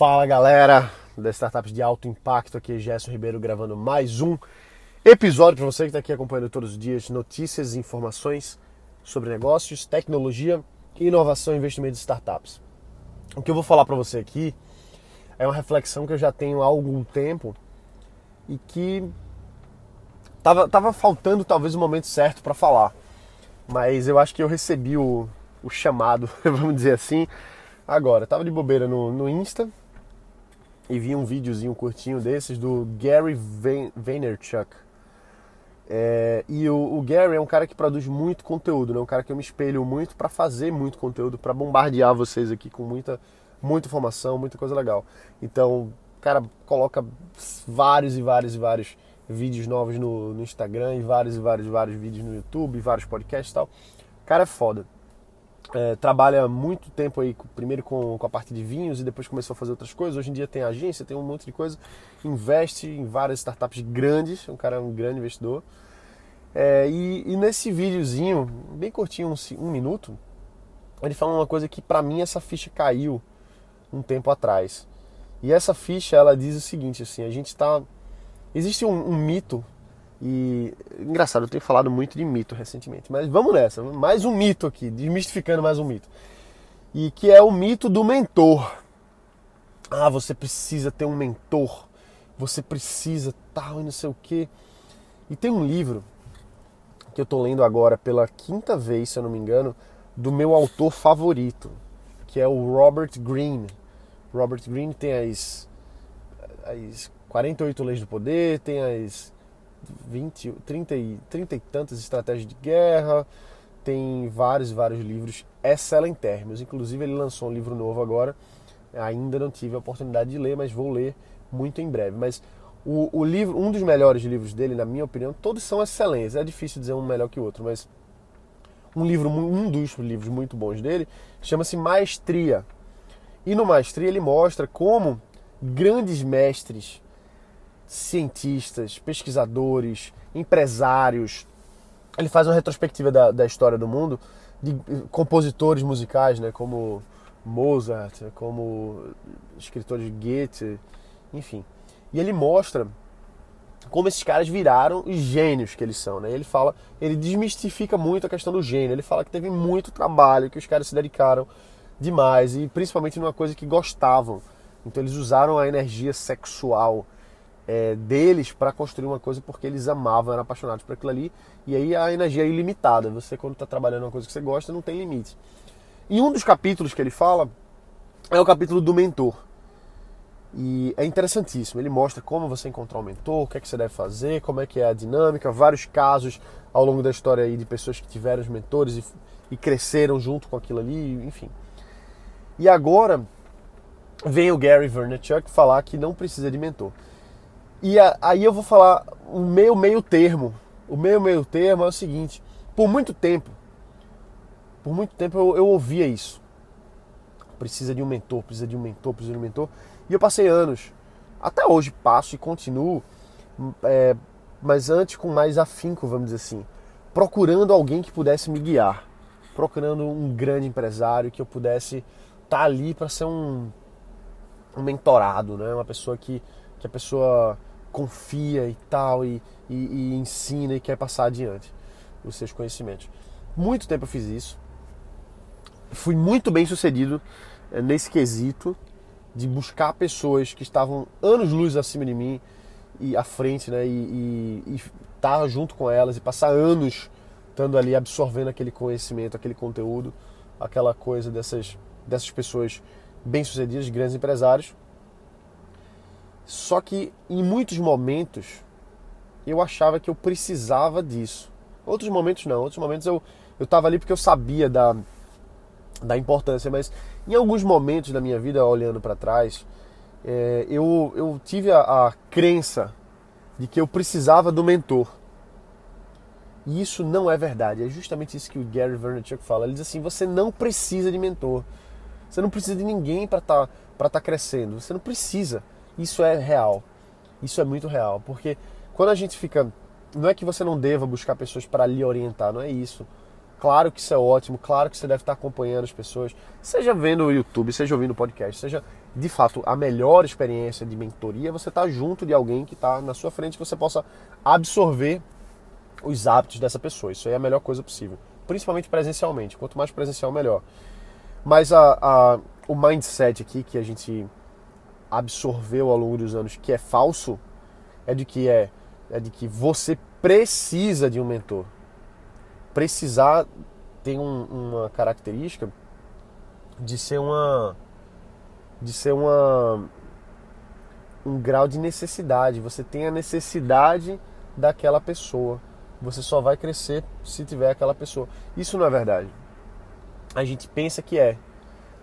Fala galera das startups de alto impacto, aqui é Gerson Ribeiro gravando mais um episódio para você que está aqui acompanhando todos os dias notícias e informações sobre negócios, tecnologia, inovação e investimento de startups. O que eu vou falar para você aqui é uma reflexão que eu já tenho há algum tempo e que tava, tava faltando talvez o momento certo para falar, mas eu acho que eu recebi o, o chamado, vamos dizer assim, agora. tava de bobeira no, no Insta e vi um videozinho curtinho desses do Gary Vaynerchuk. É, e o, o, Gary é um cara que produz muito conteúdo, né? um cara que eu me espelho muito para fazer muito conteúdo, para bombardear vocês aqui com muita, muita informação, muita coisa legal. Então, o cara coloca vários e vários e vários vídeos novos no, no Instagram, e vários e vários e vários vídeos no YouTube, vários podcasts e tal. O cara é foda é, trabalha muito tempo aí, primeiro com, com a parte de vinhos e depois começou a fazer outras coisas. Hoje em dia tem agência, tem um monte de coisa, investe em várias startups grandes, um cara é um grande investidor. É, e, e, nesse videozinho, bem curtinho, um, um minuto, ele fala uma coisa que para mim essa ficha caiu um tempo atrás. E essa ficha ela diz o seguinte, assim, a gente está existe um, um mito e engraçado, eu tenho falado muito de mito recentemente, mas vamos nessa, mais um mito aqui, desmistificando mais um mito. E que é o mito do mentor. Ah, você precisa ter um mentor, você precisa tal e não sei o quê. E tem um livro que eu estou lendo agora pela quinta vez, se eu não me engano, do meu autor favorito, que é o Robert Greene. Robert Greene tem as, as 48 leis do poder, tem as 20, 30 e, 30 e tantas estratégias de guerra, tem vários vários livros excelentérrimos. Inclusive ele lançou um livro novo agora, ainda não tive a oportunidade de ler, mas vou ler muito em breve. Mas o, o livro, um dos melhores livros dele, na minha opinião, todos são excelentes. É difícil dizer um melhor que o outro, mas um livro, um dos livros muito bons dele, chama-se Maestria. E no Maestria ele mostra como grandes mestres cientistas, pesquisadores, empresários. Ele faz uma retrospectiva da, da história do mundo de compositores musicais, né, como Mozart, como escritores Goethe, enfim. E ele mostra como esses caras viraram os gênios que eles são, né? Ele fala, ele desmistifica muito a questão do gênio. Ele fala que teve muito trabalho, que os caras se dedicaram demais e principalmente numa coisa que gostavam. Então eles usaram a energia sexual é, deles para construir uma coisa porque eles amavam, eram apaixonados por aquilo ali. E aí a energia é ilimitada. Você, quando está trabalhando uma coisa que você gosta, não tem limite. E um dos capítulos que ele fala é o capítulo do mentor. E é interessantíssimo. Ele mostra como você encontrar um mentor, o que é que você deve fazer, como é que é a dinâmica, vários casos ao longo da história aí de pessoas que tiveram os mentores e, e cresceram junto com aquilo ali, enfim. E agora vem o Gary Vaynerchuk falar que não precisa de mentor. E a, aí eu vou falar o meu meio termo. O meu meio termo é o seguinte: por muito tempo, por muito tempo eu, eu ouvia isso. Precisa de um mentor, precisa de um mentor, precisa de um mentor. E eu passei anos, até hoje passo e continuo, é, mas antes com mais afinco, vamos dizer assim, procurando alguém que pudesse me guiar, procurando um grande empresário que eu pudesse estar tá ali para ser um, um mentorado, né? uma pessoa que, que a pessoa confia e tal, e, e, e ensina e quer passar adiante os seus conhecimentos. Muito tempo eu fiz isso. Fui muito bem sucedido eh, nesse quesito de buscar pessoas que estavam anos luz acima de mim e à frente, né? E, e, estar junto com elas e passar anos estando ali absorvendo aquele conhecimento, aquele conteúdo, aquela coisa dessas, dessas pessoas bem-sucedidas, grandes empresários só que em muitos momentos eu achava que eu precisava disso. Outros momentos não, outros momentos eu eu estava ali porque eu sabia da, da importância, mas em alguns momentos da minha vida, olhando para trás, é, eu, eu tive a, a crença de que eu precisava do mentor. E isso não é verdade. É justamente isso que o Gary Vaynerchuk fala. Ele diz assim: você não precisa de mentor. Você não precisa de ninguém para estar tá, para tá crescendo. Você não precisa. Isso é real. Isso é muito real, porque quando a gente fica, não é que você não deva buscar pessoas para lhe orientar, não é isso. Claro que isso é ótimo, claro que você deve estar acompanhando as pessoas, seja vendo o YouTube, seja ouvindo o podcast, seja de fato a melhor experiência de mentoria, você estar tá junto de alguém que está na sua frente que você possa absorver os hábitos dessa pessoa. Isso aí é a melhor coisa possível, principalmente presencialmente. Quanto mais presencial, melhor. Mas a, a, o mindset aqui que a gente absorveu ao longo dos anos, que é falso, é de que é, é de que você precisa de um mentor precisar tem um, uma característica de ser uma de ser uma um grau de necessidade. Você tem a necessidade daquela pessoa. Você só vai crescer se tiver aquela pessoa. Isso não é verdade. A gente pensa que é.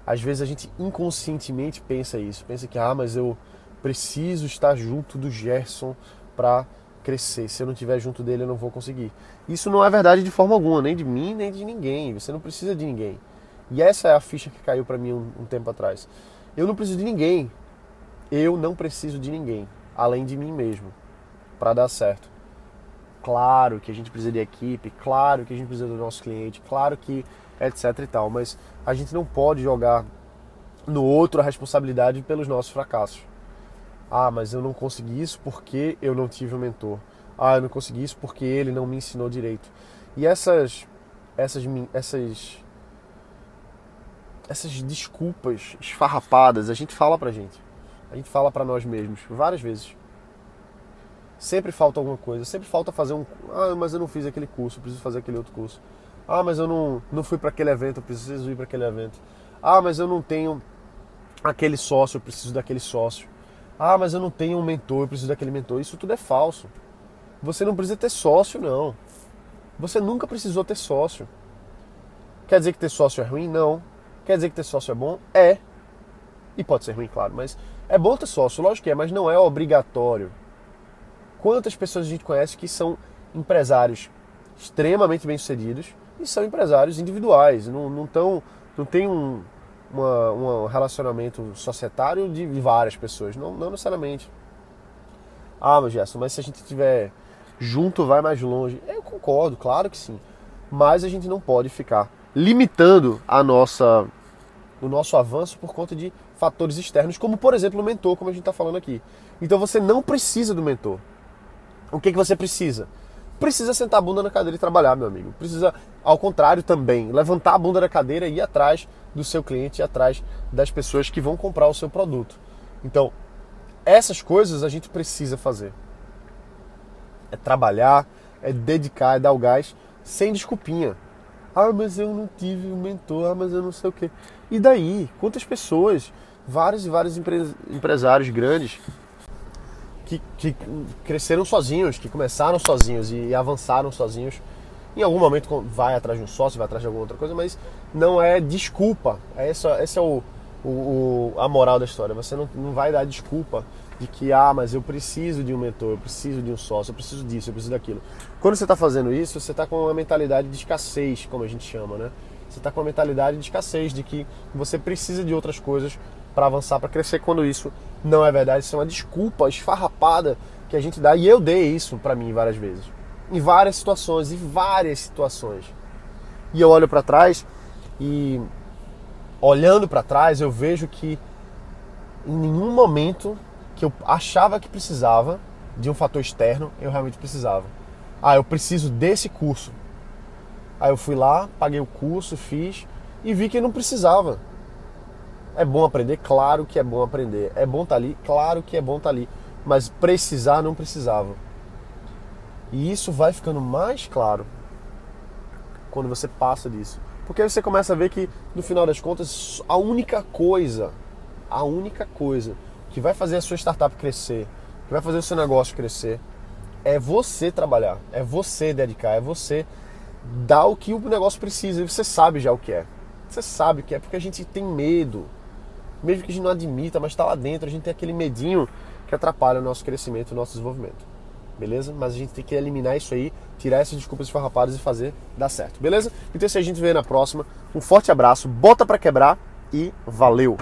Às vezes a gente inconscientemente pensa isso. Pensa que, ah, mas eu preciso estar junto do Gerson para crescer. Se eu não estiver junto dele, eu não vou conseguir. Isso não é verdade de forma alguma, nem de mim, nem de ninguém. Você não precisa de ninguém. E essa é a ficha que caiu para mim um, um tempo atrás. Eu não preciso de ninguém. Eu não preciso de ninguém, além de mim mesmo, para dar certo. Claro que a gente precisa de equipe, claro que a gente precisa do nosso cliente, claro que etc e tal, mas a gente não pode jogar no outro a responsabilidade pelos nossos fracassos. Ah, mas eu não consegui isso porque eu não tive um mentor. Ah, eu não consegui isso porque ele não me ensinou direito. E essas essas essas essas desculpas esfarrapadas, a gente fala pra gente. A gente fala para nós mesmos várias vezes. Sempre falta alguma coisa, sempre falta fazer um, ah, mas eu não fiz aquele curso, preciso fazer aquele outro curso. Ah, mas eu não não fui para aquele evento, preciso ir para aquele evento. Ah, mas eu não tenho aquele sócio, eu preciso daquele sócio. Ah, mas eu não tenho um mentor, eu preciso daquele mentor. Isso tudo é falso. Você não precisa ter sócio, não. Você nunca precisou ter sócio. Quer dizer que ter sócio é ruim? Não. Quer dizer que ter sócio é bom? É. E pode ser ruim, claro, mas é bom ter sócio, lógico que é, mas não é obrigatório. Quantas pessoas a gente conhece que são empresários extremamente bem-sucedidos e são empresários individuais, não, não, tão, não tem um, uma, um relacionamento societário de várias pessoas, não, não necessariamente. Ah, mas Gerson, mas se a gente estiver junto vai mais longe. Eu concordo, claro que sim. Mas a gente não pode ficar limitando a nossa, o nosso avanço por conta de fatores externos, como por exemplo o mentor, como a gente está falando aqui. Então você não precisa do mentor. O que, que você precisa? Precisa sentar a bunda na cadeira e trabalhar, meu amigo. Precisa, ao contrário também, levantar a bunda da cadeira e ir atrás do seu cliente e atrás das pessoas que vão comprar o seu produto. Então, essas coisas a gente precisa fazer. É trabalhar, é dedicar, é dar o gás, sem desculpinha. Ah, mas eu não tive um mentor, ah, mas eu não sei o quê. E daí? Quantas pessoas, vários e vários empresários grandes, que, que, cresceram sozinhos, que começaram sozinhos e, avançaram sozinhos. Em algum momento vai atrás de um sócio, vai atrás de alguma outra coisa, mas não é desculpa. É essa, é o, o, a moral da história. Você não, não vai dar desculpa de que, ah, mas eu preciso de um mentor, eu preciso de um sócio, eu preciso disso, eu preciso daquilo. Quando você está fazendo isso, você está com uma mentalidade de escassez, como a gente chama, né? Você está com uma mentalidade de escassez, de que você precisa de outras coisas para avançar, para crescer, quando isso não é verdade. Isso é uma desculpa esfarrapada que a gente dá. E eu dei isso para mim várias vezes. Em várias situações, em várias situações. E eu olho para trás e olhando para trás eu vejo que em nenhum momento que eu achava que precisava de um fator externo, eu realmente precisava. Ah, eu preciso desse curso. Aí eu fui lá, paguei o curso, fiz e vi que não precisava. É bom aprender? Claro que é bom aprender. É bom estar tá ali? Claro que é bom estar tá ali. Mas precisar não precisava. E isso vai ficando mais claro quando você passa disso. Porque aí você começa a ver que, no final das contas, a única coisa, a única coisa que vai fazer a sua startup crescer, que vai fazer o seu negócio crescer, é você trabalhar, é você dedicar, é você dar o que o negócio precisa. E você sabe já o que é. Você sabe o que é, porque a gente tem medo. Mesmo que a gente não admita, mas está lá dentro, a gente tem aquele medinho que atrapalha o nosso crescimento, o nosso desenvolvimento beleza? Mas a gente tem que eliminar isso aí, tirar essas desculpas esfarrapadas e fazer dar certo, beleza? Então se a gente vê na próxima, um forte abraço, bota para quebrar e valeu!